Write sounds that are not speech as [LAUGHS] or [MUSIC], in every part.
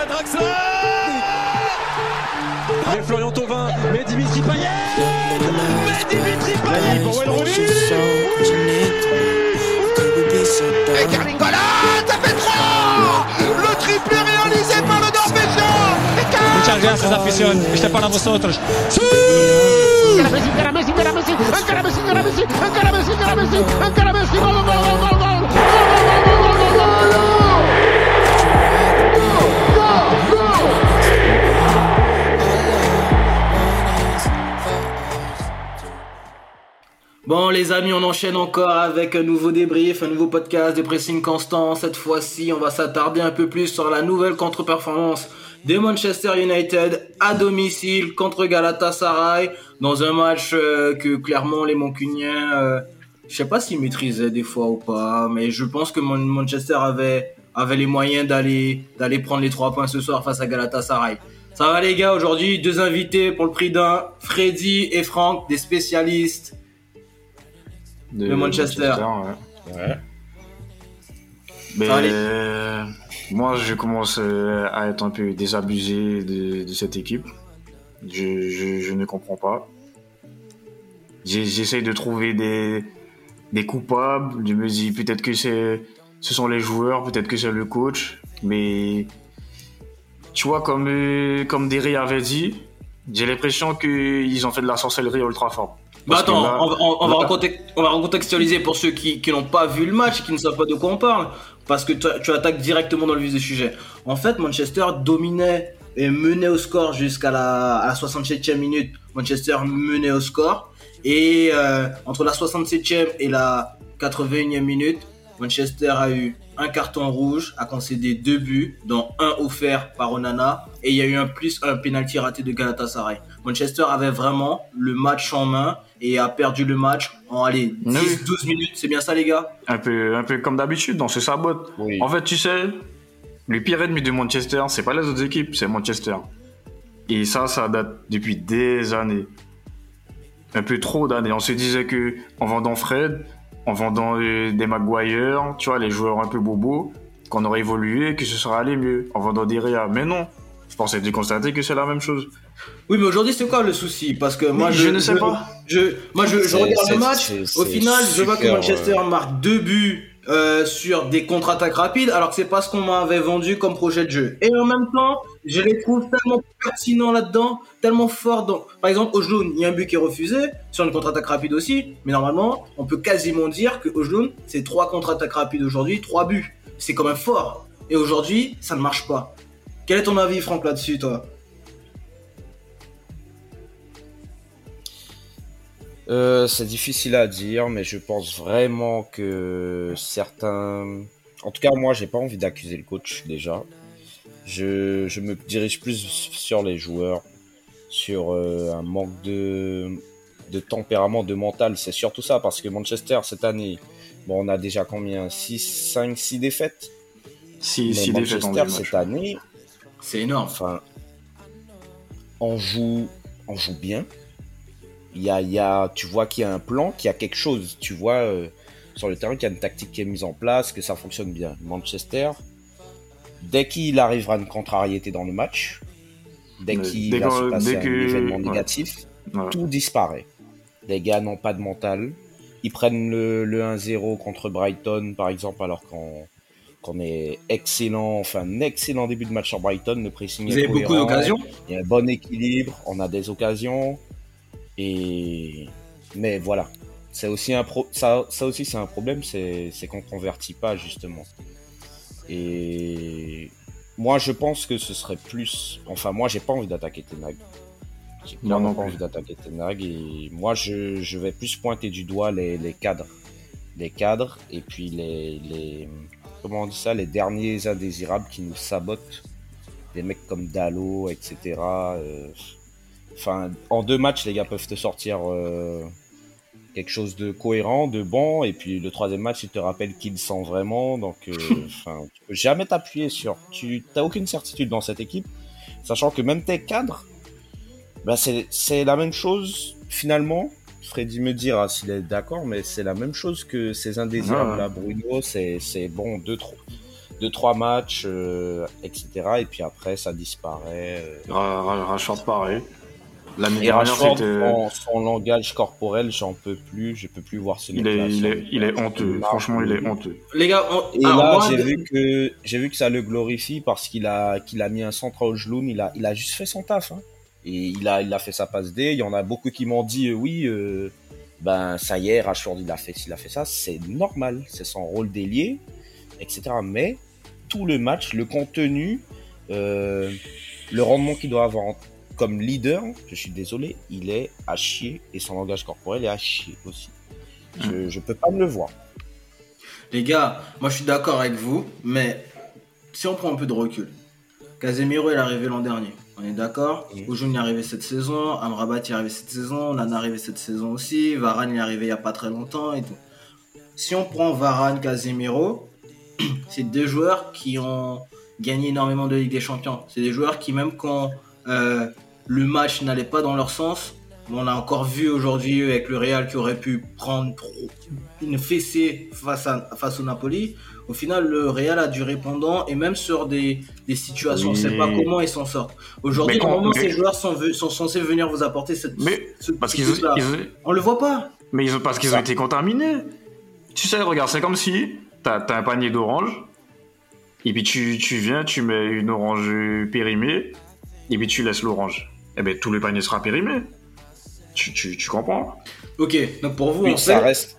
à Draxler Mais Florian Thauvin, mais Dimitri Payet Mais Dimitri Payet pour Wayne Et Carlingola, ça fait 3 Le triplé réalisé par le Norvégien Muchas gracias, afición. Este es para vosotros. ¡Sí! Encara Messi, encara Messi, encara Messi, encara Messi, encara Messi, encara Messi, encara Messi, gol, gol, gol, gol, gol, gol, Bon les amis, on enchaîne encore avec un nouveau débrief, un nouveau podcast de pressing constant. Cette fois-ci, on va s'attarder un peu plus sur la nouvelle contre-performance de Manchester United à domicile contre Galatasaray dans un match euh, que clairement les Mancuniens, euh, je sais pas s'ils maîtrisaient des fois ou pas, mais je pense que Man- Manchester avait avait les moyens d'aller d'aller prendre les trois points ce soir face à Galatasaray. Ça va les gars, aujourd'hui deux invités pour le prix d'un, Freddy et Franck, des spécialistes de, de Manchester. ouais. Ouais. Mais euh, moi, je commence euh, à être un peu désabusé de, de cette équipe. Je, je, je ne comprends pas. J'essaie de trouver des, des coupables. Je me dis peut-être que c'est, ce sont les joueurs, peut-être que c'est le coach. Mais tu vois, comme, euh, comme Derry avait dit, j'ai l'impression qu'ils ont fait de la sorcellerie Ultra fort. Bah attends, là- on, va- on- on va là- recontexte- on va recontextualiser pour ceux qui, qui n'ont pas vu le match qui ne savent pas de quoi on parle. Parce que tu, tu attaques directement dans le vif du sujet. En fait, Manchester dominait et menait au score jusqu'à la, à la 67e minute. Manchester menait au score. Et euh, entre la 67e et la 81e minute, Manchester a eu un carton rouge, a concédé deux buts, dont un offert par Onana. Et il y a eu un plus un penalty raté de Galatasaray. Manchester avait vraiment le match en main et a perdu le match en allez, 10, Oui. 12 minutes. C'est bien ça, les gars? Un peu, un peu comme d'habitude, on se sabote. Oui. En fait, tu sais, le pire ennemi de Manchester, c'est pas les autres équipes, c'est Manchester. Et ça, ça date depuis des années. Un peu trop d'années. On se disait que en vendant Fred, en vendant euh, des Maguire, tu vois, les joueurs un peu bobos, qu'on aurait évolué, que ce serait allé mieux. En vendant des Ria. Mais non. Je pensais de constater que c'est la même chose. Oui, mais aujourd'hui, c'est quoi le souci? Parce que moi, Oui, je, je ne sais pas. Je, moi, je, regarde le match. Au final, je vois que Manchester euh, marque deux buts euh, sur des contre-attaques rapides, alors que c'est pas ce qu'on m'avait vendu comme projet de jeu. Et en même temps, je les trouve tellement pertinents là-dedans, tellement forts. Dans... Par exemple, Ojloun, il y a un but qui est refusé sur une contre-attaque rapide aussi, mais normalement, on peut quasiment dire que Ojloun, c'est trois contre-attaques rapides aujourd'hui, trois buts. C'est quand même fort. Et aujourd'hui, ça ne marche pas. Quel est ton avis, Franck, là-dessus, toi? Euh, c'est difficile à dire, mais je pense vraiment que certains. En tout cas, moi, j'ai pas envie d'accuser le coach déjà. Je, je me dirige plus sur les joueurs, sur euh, un manque de, de tempérament, de mental. C'est surtout ça, parce que Manchester, cette année, bon, on a déjà combien? 6, 5, 6 défaites? Si, si défaites Manchester, deux cette année, C'est énorme. enfin, on joue, on joue bien. Il y a, y a, tu vois qu'il y a un plan, qu'il y a quelque chose. Tu vois euh, sur le terrain qu'il y a une tactique qui est mise en place, que ça fonctionne bien. Manchester, dès qu'il arrivera une contrariété dans le match, dès qu'il va se passer un que- événement ouais. négatif, tout disparaît. Les gars n'ont pas de mental. Ils prennent le, le 1-0 contre Brighton, par exemple, alors qu'on qu'on est excellent, enfin un excellent début de match sur Brighton. Le pressing Vous est avez beaucoup d'occasions Il y a un bon équilibre, on a des occasions. Et mais voilà, c'est aussi un pro... ça, ça aussi c'est un problème, c'est qu'on convertit pas justement. Et moi je pense que ce serait plus, enfin moi j'ai pas envie d'attaquer Tenag. J'ai clairement pas envie d'attaquer Tenag et moi je, je vais plus pointer du doigt les, les cadres, les cadres et puis les, les comment on dit ça, les derniers indésirables qui nous sabotent, des mecs comme Dalo, etc. euh, Enfin, en deux matchs, les gars peuvent te sortir euh, quelque chose de cohérent, de bon, et puis le troisième match, il te rappelle qu'ils sont vraiment. Donc, euh, [LAUGHS] tu peux jamais t'appuyer sur. Tu n'as aucune certitude dans cette équipe, sachant que même tes cadres, bah, c'est c'est la même chose finalement. Freddy me dira s'il est d'accord, mais c'est la même chose que ces indésirables là. Bruno, c'est c'est bon, deux, trois, deux trois matchs, euh, etc. Et puis après, ça disparaît. euh. Ra- Ra- Rashford, pareil. L'année dernière, c'était. en son langage corporel, j'en peux plus. Je peux plus voir ce Il est, il, est, il est honteux. Franchement, il est honteux. Les gars, on- Et alors, là, moi, j'ai vu que j'ai vu que ça le glorifie parce qu'il a qu'il a mis un centre au genou. Il a il a juste fait son taf. hein. Et il a il a fait sa passe D. Il y en a beaucoup qui m'ont dit euh, oui. euh, ben ça y est, Rashford il a fait il a fait ça. C'est normal. C'est son rôle d'ailier, etc. Mais tout le match, le contenu, euh, le rendement qu'il doit avoir en- comme leader, je suis désolé, il est à chier et son langage corporel est à chier aussi. Je, je peux pas me le voir. Les gars, moi je suis d'accord avec vous, mais si on prend un peu de recul, Casemiro est arrivé l'an dernier. On est d'accord? Ojun est arrivé cette saison, Amrabat est arrivé cette saison, Nana est arrivé cette saison aussi, Varane est arrivé il y a pas très longtemps et tout. Si on prend Varane, Casemiro, [CLEARS THROAT] c'est deux joueurs qui ont gagné énormément de Ligue des Champions. C'est des joueurs qui, même quand euh, le match n'allait pas dans leur sens, on a encore vu aujourd'hui avec le Real qui aurait pu prendre une fessée face, à, face au Napoli. Au final, le Real a du répondant et même sur des, des situations, on ne sait pas comment ils s'en sortent. Aujourd'hui, Mais normalement, mais- ces joueurs sont, sont censés venir vous apporter cette. Mais ce parce qu'ils ils- On le voit pas. mais ils ont, parce qu'ils ont été contaminés. Tu sais, regarde, c'est comme si t'as as un panier d'oranges, et puis tu, tu viens, tu mets une orange périmée, et puis tu laisses l'orange. Eh ben, tout le panier sera périmé. Tu, tu, tu comprends? Ok, donc pour vous, on ça reste.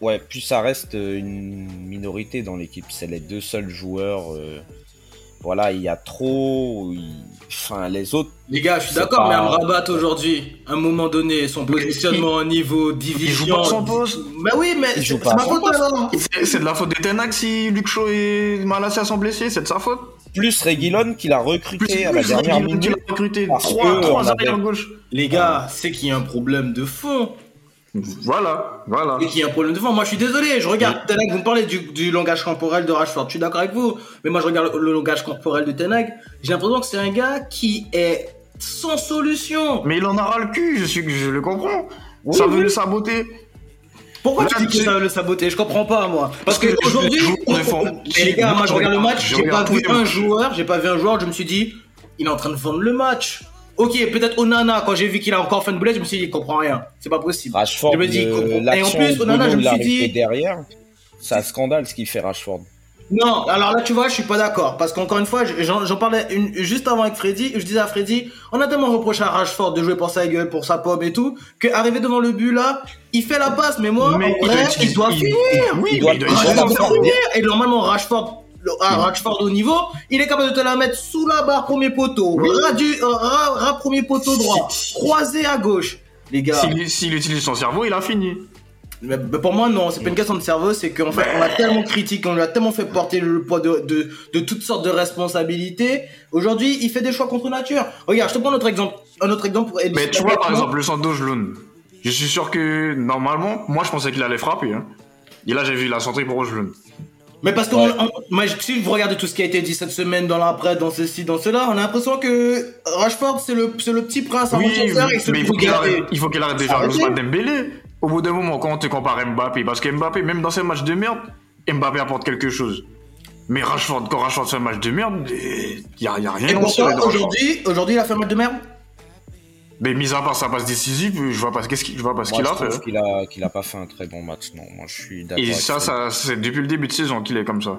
Ouais, plus ça reste une minorité dans l'équipe. C'est les deux seuls joueurs. euh, Voilà, il y a trop. il- Enfin, les autres. Les gars, je suis d'accord, pas- mais Amrabat aujourd'hui, à un moment donné, son positionnement au niveau division. joue pas son poste. Bah oui, mais Il c'est ma faute alors. De la faute de Tenac si Luc Shaw et Malasia sont blessés, c'est de sa faute. Plus Reguilon qu'il a recruté Plus, à la dernière Reguilon minute. l'a recruté. Parce Trois, que trois arrières gauche. Les gars, c'est qu'il y a un problème de fond. Voilà, voilà. Et qu'il y a un problème de fond. Moi, je suis désolé, je regarde Tenag, vous me parlez du, du langage corporel de Rashford, je suis d'accord avec vous, mais moi, je regarde le, le langage corporel de Tenag, j'ai l'impression que c'est un gars qui est sans solution. Mais il en a ras le cul, je, suis, je le comprends. Oui, ça oui. veut le saboter. Pourquoi Là, tu dis que c'est- ça veut le saboter Je comprends pas, moi. Parce Parce que aujourd'hui, Et les gars, moi, je regarde le match, je j'ai pas vu un joueur, j'ai pas vu un joueur, je me suis dit, il est en train de vendre le match. Ok, peut-être Onana, quand j'ai vu qu'il a encore fait une boulette, je me suis dit, il comprend rien. C'est pas possible. Rashford, Je me dis, il comprend- Et en l'action plus, Onana, je me suis dit, derrière. C'est un scandale ce qu'il fait Rashford. Non, alors là, tu vois, je suis pas d'accord. Parce qu'encore une fois, j'en parlais une- juste avant avec Freddy. Je disais à Freddy, on a tellement reproché à Rashford de jouer pour sa gueule, pour sa pomme et tout, qu'arrivé devant le but là, il fait la passe. Mais moi, Mais en vrai, il- il, doit il- finir. Oui, Il doit- il finir. Et normalement, Rashford, à Rashford au niveau, il est capable de te la mettre sous la barre premier poteau, ras, du, euh, ras- ras premier poteau droit, croisé à gauche. Les gars. S'il utilise son cerveau, il a fini. Mais, mais pour moi, non, c'est pas une question de cerveau, c'est qu'en fait, on l'a tellement critiqué, on lui a tellement fait porter le poids de, de, de toutes sortes de responsabilités. Aujourd'hui, il fait des choix contre nature. Regarde, je te prends un autre exemple. Un autre exemple pour Mais tu vois, par exemple, le centre d'Ojlund. Je suis sûr que, normalement, moi, je pensais qu'il allait frapper. Hein. Et là, j'ai vu la centrée pour Ojlund. Mais parce que Ouais. on- on- moi, si vous regardez tout ce qui a été dit cette semaine dans l'après, dans ceci, dans cela, on a l'impression que Rashford, c'est le, le petit prince à Oui, Manchester et c'est mais il faut qu'il arrête, il faut qu'il arrête Arrêtez. Ousmane Dembélé. Au bout d'un moment, quand on te compare Mbappé, parce que Mbappé, même dans ses matchs de merde, Mbappé apporte quelque chose. Mais Rashford, quand Rashford fait un match de merde, il y a, y a rien Et pourtant, aujourd'hui, aujourd'hui, il a fait un match de merde? Mais mis à part sa passe décisive, je vois pas ce qu'est-ce qu'il je vois pas ce qu'il je a fait. trouve qu'il a, qu'il a pas fait un très bon match. Non, moi je suis d'accord. Et ça, ça c'est depuis le début de saison qu'il est comme ça.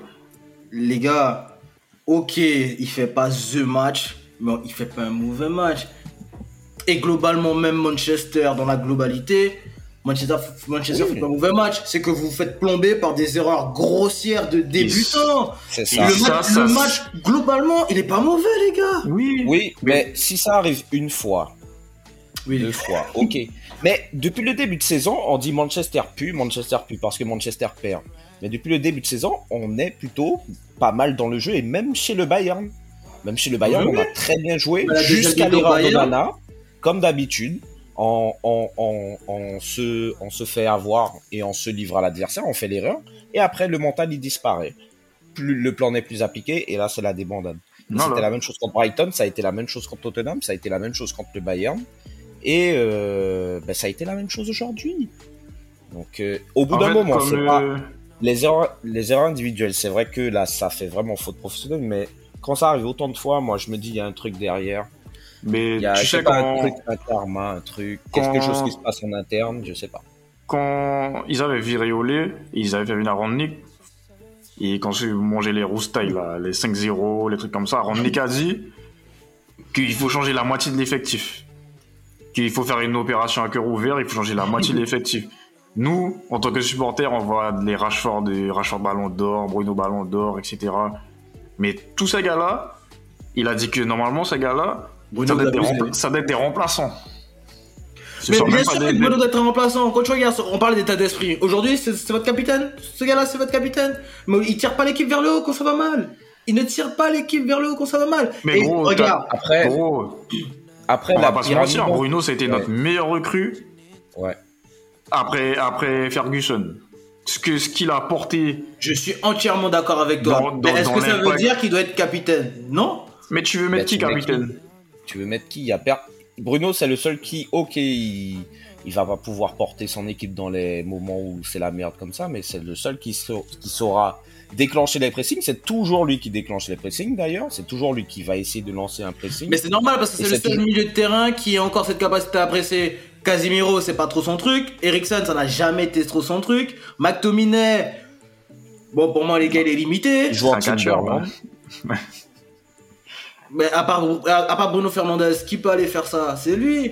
Les gars, ok, il fait pas the match, mais il fait pas un mauvais match. Et globalement, même Manchester, dans la globalité, Manchester, Manchester Oui. fait pas un mauvais match. C'est que vous vous faites plomber par des erreurs grossières de débutants. C'est ça. le, Ça, match, ça, le ça- match, globalement, il est pas mauvais, les gars. Oui. Oui, mais si ça arrive une fois, Oui, deux fois, ok. Mais depuis le début de saison, on dit Manchester pue, Manchester pue parce que Manchester perd. Mais depuis le début de saison, on est plutôt pas mal dans le jeu et même chez le Bayern. Même chez le Bayern, Oui, on a très bien joué jusqu'à l'erreur de Bayern. Nana, comme d'habitude. On, on, on, on se, on se fait avoir et on se livre à l'adversaire, on fait l'erreur, et après le mental il disparaît. Plus, le plan n'est plus appliqué, et là c'est la débandade. C'était la même chose contre Brighton, ça a été la même chose contre Tottenham, ça a été la même chose contre le Bayern. Et euh, ben, ça a été la même chose aujourd'hui. Donc, euh, au bout d'un moment, c'est euh, pas. les erreurs, les erreurs individuelles, c'est vrai que là, ça fait vraiment faute professionnelle, mais quand ça arrive autant de fois, moi, je me dis, il y a un truc derrière. Mais y a, tu sais quand, un truc, un karma, un truc, quand- quelque chose qui se passe en interne, je sais pas. quand ils avaient viré Olé, ils avaient fait venir Randnick. Et quand j'ai mangé les roustailles, là, les 5-0, les trucs comme ça, Randnick a dit qu'il faut changer la moitié de l'effectif. Qu'il faut faire une opération à cœur ouvert, il faut changer la moitié de [LAUGHS] l'effectif. Nous, en tant que supporters, on voit les Rashford, des Rashford Ballon d'Or, Bruno Ballon d'Or, etc. Mais tous ces gars-là, il a dit que normalement, ces gars-là, Bruno ça doit, être des Labusé. rempla- ça doit être des remplaçants. Mais bien sûr que Bruno doit être un remplaçant. Quand tu regardes, on parle d'état d'esprit. Aujourd'hui, c'est votre capitaine. Ce gars-là, c'est votre capitaine. Mais il tire pas l'équipe vers le haut quand ça va mal. Il ne tire pas l'équipe vers le haut quand ça va mal. Mais Et gros, regarde, Après, Gros, après On la va pas se mentir, Bruno, c'était Ouais. notre meilleur recrue Ouais. après, après Ferguson. Ce que ce qu'il a apporté. je suis entièrement d'accord avec toi. Est-ce que ça veut dire qu'il doit être capitaine? Non Mais tu veux mettre Bah, qui capitaine? Tu veux mettre qui? Il y a per- Bruno, c'est le seul qui, ok, il... il va pas pouvoir porter son équipe dans les moments où c'est la merde comme ça, mais c'est le seul qui, sa- qui saura déclencher les pressings. C'est toujours lui qui déclenche les pressings d'ailleurs. C'est toujours lui qui va essayer de lancer un pressing. Mais c'est normal parce que c'est le seul toujours- milieu de terrain qui a encore cette capacité à presser. Casimiro, c'est pas trop son truc. Ericsson, ça n'a jamais été trop son truc. McTominay, bon, pour moi, les gars, il est limité. Il joue en C'est [LAUGHS] Mais à part, à, à part Bruno Fernandez, qui peut aller faire ça? C'est lui.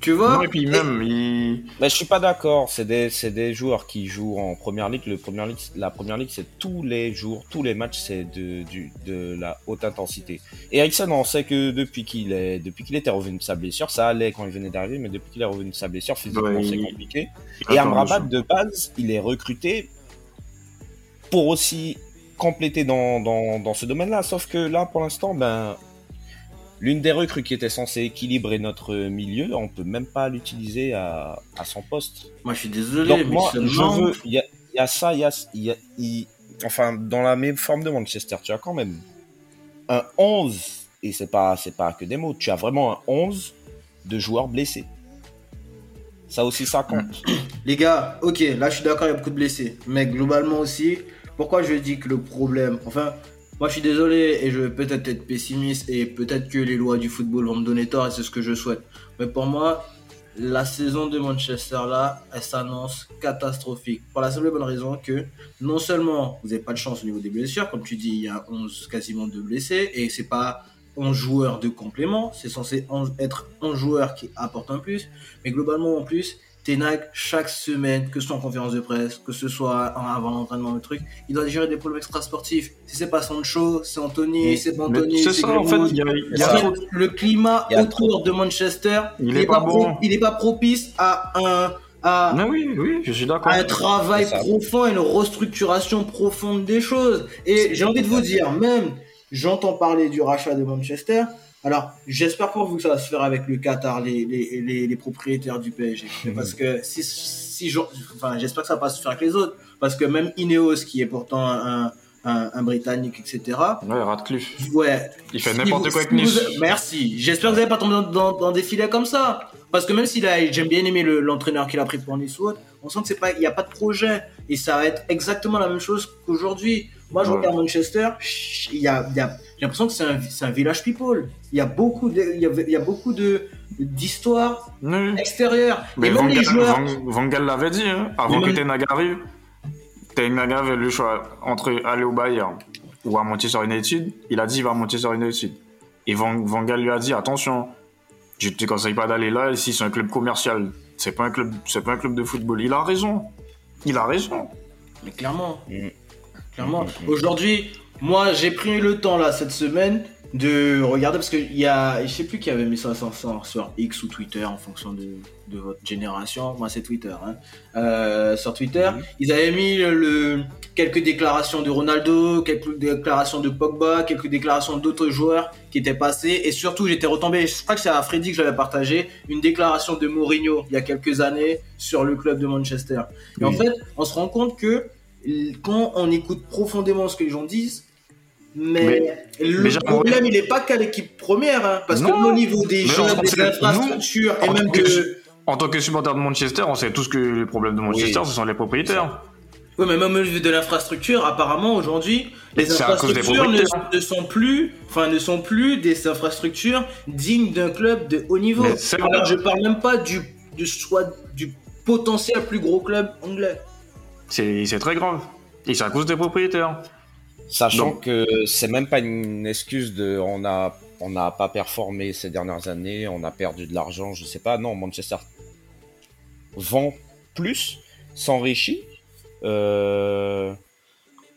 Tu vois? Non, et puis même, il... Mais je suis pas d'accord. C'est des, c'est des joueurs qui jouent en première ligue. Le première ligue, la première ligue, c'est tous les jours, tous les matchs, c'est de, du, de la haute intensité. Et Ericsson, on sait que depuis qu'il est, depuis qu'il était revenu de sa blessure, ça allait quand il venait d'arriver, mais depuis qu'il est revenu de sa blessure, physiquement, Ouais, c'est il- compliqué. Et Amrabat, de base, il est recruté pour aussi compléter dans, dans, dans ce domaine-là. Sauf que là, pour l'instant, ben, l'une des recrues qui était censée équilibrer notre milieu, on peut même pas l'utiliser à, à son poste. Moi, je suis désolé, Donc mais moi, je veux, il y a, il y a ça, il y a, y a- enfin, dans la même forme de Manchester, tu as quand même un 11, et c'est pas, c'est pas que des mots, tu as vraiment un 11 de joueurs blessés. Ça aussi, ça compte. [CLEARS THROAT] Les gars, ok, là je suis d'accord, il y a beaucoup de blessés. Mais globalement aussi, pourquoi je dis que le problème. Enfin, moi je suis désolé et je vais peut-être être pessimiste et peut-être que les lois du football vont me donner tort et c'est ce que je souhaite. Mais pour moi, la saison de Manchester là, elle s'annonce catastrophique. Pour la simple et bonne raison que non seulement vous n'avez pas de chance au niveau des blessures, comme tu dis, il y a 11 quasiment de blessés et c'est pas 11 joueurs de complément, c'est censé 11 être 11 joueurs qui apportent un plus. Mais globalement, en plus, Tenag, chaque semaine, que ce soit en conférence de presse, que ce soit en- avant l'entraînement, le truc, il doit gérer des problèmes extrasportifs. Si c'est pas Sancho, c'est Anthony, c'est pas Anthony, c'est ça, en fait, Greenwood. il y a, il y a En fait, trop- le climat Il y a autour de Manchester, Il est pas bon. il est pas propice à un, à, Non, oui, oui, je suis d'accord. un travail profond et une restructuration profonde des choses. Et j'ai envie de vous dire, même, j'entends parler du rachat de Manchester. Alors, j'espère pour vous que ça va se faire avec le Qatar, les, les, les, les propriétaires du PSG. Parce que si, si j'en- enfin, j'espère que ça va pas se faire avec les autres. Parce que même Ineos, qui est pourtant un, un, un Britannique, etc., Ouais, Radcliffe. ouais, Il fait n'importe quoi avec si Nice. vous- Merci. J'espère que vous n'allez pas tomber dans, dans- dans des filets comme ça. Parce que même s'il a, j'aime bien aimer le- l'entraîneur qu'il a pris pour Nice ou autre, on sent que c'est pas, il n'y a pas de projet. Et ça va être exactement la même chose qu'aujourd'hui. Moi, je Ouais. regarde Manchester, il y a, il y a- j'ai l'impression que c'est un, village people. Il y a beaucoup de, il y a, il y a beaucoup de, d'histoires Oui. extérieures. Mais Et Van les Gaal, joueurs. Van- Van Gaal l'avait dit, hein, avant que même- Ten Hag arrive. Ten Hag avait le choix entre aller au Bayern ou à Manchester United. Il a dit il va à Manchester United. Et Van, Van Gaal lui a dit attention, je te conseille pas d'aller là. Ici c'est un club commercial. C'est pas un club, c'est pas un club de football. Il a raison. Il a raison. Mais clairement. Mm. Clairement. Mm, mm, mm. Aujourd'hui, moi, j'ai pris le temps, là, cette semaine, de regarder, parce qu'il y a, je sais plus qui avait mis ça sur, X ou Twitter, en fonction de, de votre génération. Moi, c'est Twitter. Hein. Euh, sur Twitter, ils avaient mis le, quelques déclarations de Ronaldo, quelques déclarations de Pogba, quelques déclarations d'autres joueurs qui étaient passés. Et surtout, j'étais retombé, je crois que c'est à Freddy que j'avais partagé, une déclaration de Mourinho, il y a quelques années, sur le club de Manchester. Et en fait, on se rend compte que quand on écoute profondément ce que les gens disent, mais, Mais- le mais problème, il n'est pas qu'à l'équipe première, hein, parce Non. que au niveau des on des infrastructures nous, et en même tant que-. En tant que supporter de Manchester, on sait tous que les problèmes de Manchester, Oui. ce sont les propriétaires. Oui, mais même au niveau de l'infrastructure, apparemment aujourd'hui, les infrastructures ne, sont plus, enfin, ne sont plus des infrastructures dignes d'un club de haut niveau. Alors, je parle même pas du, du soit du potentiel plus gros club anglais. C'est très grave. Et c'est à cause des propriétaires. Sachant Donc- que c'est même pas une excuse de on a on n'a pas performé ces dernières années, on a perdu de l'argent, je sais pas. Non, Manchester vend plus, s'enrichit. euh,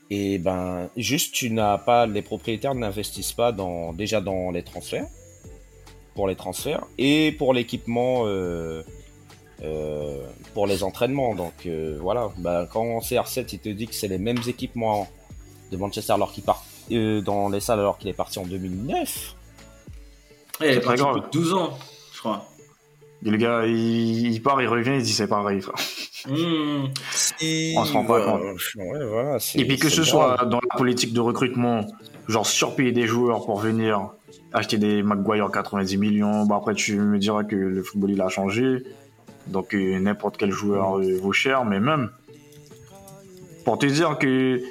et ben, juste tu n'as pas, les propriétaires n'investissent pas dans déjà dans les transferts, pour les transferts et pour l'équipement, euh, euh, pour les entraînements. Donc euh, voilà, ben, quand CR7 il te dit que c'est les mêmes équipements de Manchester alors qu'il part euh, dans les salles alors qu'il est parti en 2009. Ouais, il est parti grave. depuis 12 ans, je crois. Et le gars, il, il part, il revient, il dit c'est pareil. Hmm. On se rend pas compte. ouais, voilà, c'est- Et puis que ce grave. soit dans la politique de recrutement, genre surpayer des joueurs pour venir acheter des Maguire 90 millions, bah après tu me diras que le football il a changé, donc euh, n'importe quel joueur euh, vaut cher, mais même pour te dire que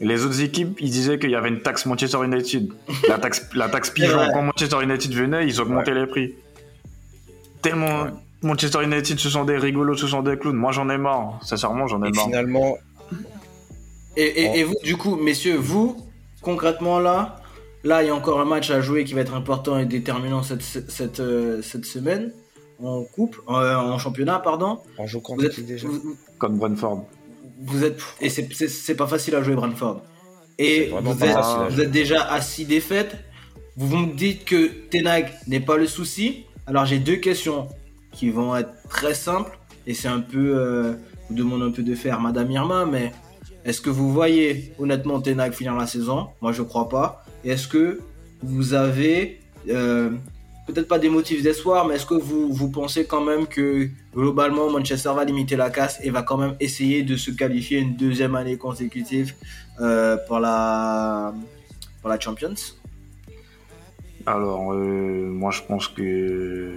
les autres équipes, ils disaient qu'il y avait une taxe Manchester United, la taxe, la taxe pigeon, quand Manchester United venait, ils augmentaient les prix. Tellement Manchester United, ce sont des rigolos, ce sont des clowns. Moi j'en ai marre, sincèrement j'en ai Et marre. finalement, Et, et- et vous, du coup, messieurs, vous, concrètement là, là, il y a encore un match à jouer qui va être important et déterminant cette, cette, cette, euh, cette semaine en coupe, euh, en championnat, pardon. on joue Vous contre êtes, qui déjà vous, Comme Brentford. vous êtes, et c'est- pas facile à jouer Brentford. Et vous pas êtes, vous êtes déjà à 6 défaites. Vous me dites que Tenag n'est pas le souci. Alors j'ai deux questions qui vont être très simples et c'est un peu, euh, je vous demande un peu de faire Madame Irma, mais est-ce que vous voyez honnêtement Tenag finir la saison? Moi je crois pas. Et est-ce que vous avez euh, peut-être pas des motifs d'espoir, mais est-ce que vous, vous pensez quand même que globalement Manchester va limiter la casse et va quand même essayer de se qualifier une deuxième année consécutive euh, pour la pour la Champions? Alors, euh, moi, je pense que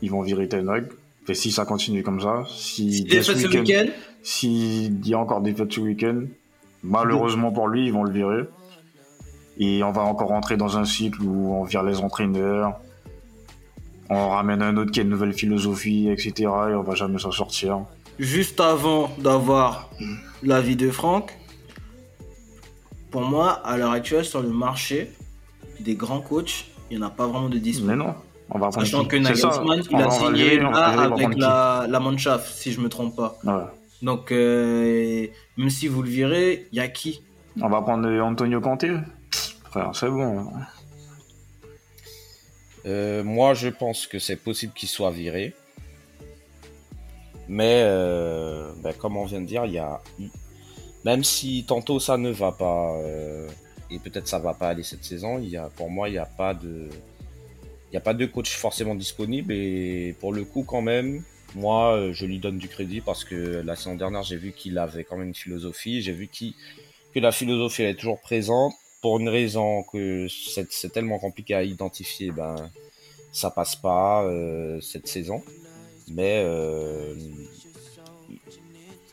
ils vont virer Ten Hag. Si ça continue comme ça, si Des ce week-end- s'il y a encore des fêtes ce week-end, malheureusement pour lui, ils vont le virer. Et on va encore rentrer dans un cycle où on vire les entraîneurs, on ramène un autre qui a une nouvelle philosophie, etc. Et on va jamais s'en sortir. juste avant d'avoir l'avis de Franck, pour moi, à l'heure actuelle, sur le marché des grands coachs, il n'y en a pas vraiment de dispo. Mais non, on va prendre Sachant qui que Nagelsmann, il a signé avec la, la Mannschaft, si je me trompe pas. Ouais. Donc, euh, même si vous le virez, il y a qui? On va prendre Antonio Conte? Frère, c'est bon. Euh, moi, je pense que c'est possible qu'il soit viré. Mais, euh, ben, comme on vient de dire, il y a. Même si tantôt ça ne va pas, euh, et peut-être ça va pas aller cette saison, y a, pour moi, il n'y a pas de. Il a pas de coach forcément disponible. Et pour le coup, quand même, moi, je lui donne du crédit parce que la saison dernière, j'ai vu qu'il avait quand même une philosophie. J'ai vu que la philosophie est toujours présente pour une raison que c'est tellement compliqué à identifier, ben ça passe pas euh, cette saison. Mais euh,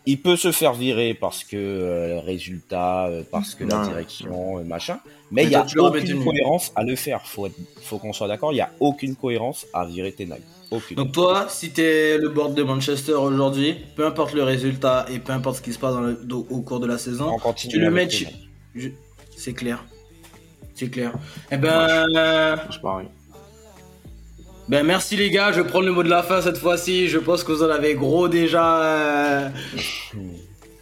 il peut se faire virer parce que euh, résultat, euh, parce que la direction, machin. Mais il y a tu aucune cohérence à le faire. Faut, être- faut qu'on soit d'accord. Il y a aucune cohérence à virer Tenag. Aucune. Donc toi, si t'es le board de Manchester aujourd'hui, peu importe le résultat et peu importe ce qui se passe dans le- do- au cours de la saison, tu le mets... je- C'est clair. C'est clair. Eh ben... euh, C'est pareil. Ben merci les gars, je vais prendre le mot de la fin cette fois-ci. Je pense que vous en avez gros déjà euh,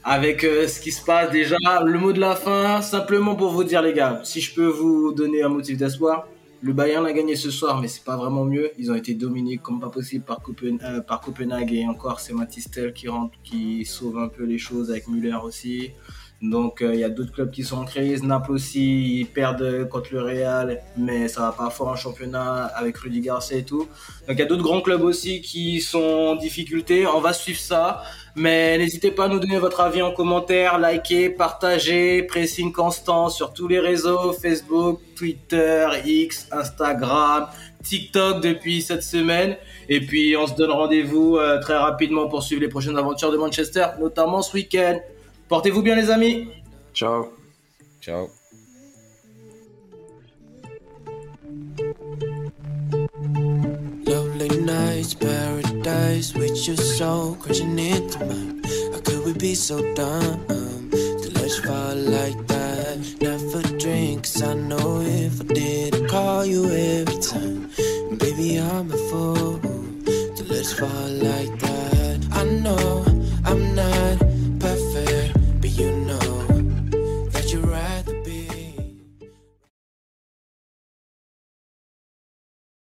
avec euh, ce qui se passe déjà. Le mot de la fin, simplement pour vous dire les gars, si je peux vous donner un motif d'espoir, le Bayern a gagné ce soir, mais c'est pas vraiment mieux. Ils ont été dominés comme pas possible par, Copen- euh, par Copenhague et encore c'est Matistel qui rentre, qui sauve un peu les choses avec Müller aussi. Donc euh, il y a d'autres clubs qui sont en crise. Naples aussi, ils perdent contre le Real, mais ça va pas fort en championnat avec Rudy Garcia et tout. Donc il y a d'autres grands clubs aussi qui sont en difficulté. On va suivre ça. Mais n'hésitez pas à nous donner votre avis en commentaire, liker, partager, pressing constant sur tous les réseaux, Facebook, Twitter, X, Instagram, TikTok depuis cette semaine. Et puis on se donne rendez-vous euh, très rapidement pour suivre les prochaines aventures de Manchester, notamment ce week-end. Portez-vous bien les amis. Ciao. Ciao. Lovely nights, paradise with your soul crashing into mine. How could we be so dumb to let's fall like that? Never drink, 'cause I know if I did, I'd call you every time. Baby, I'm a fool to let's fall like that. I know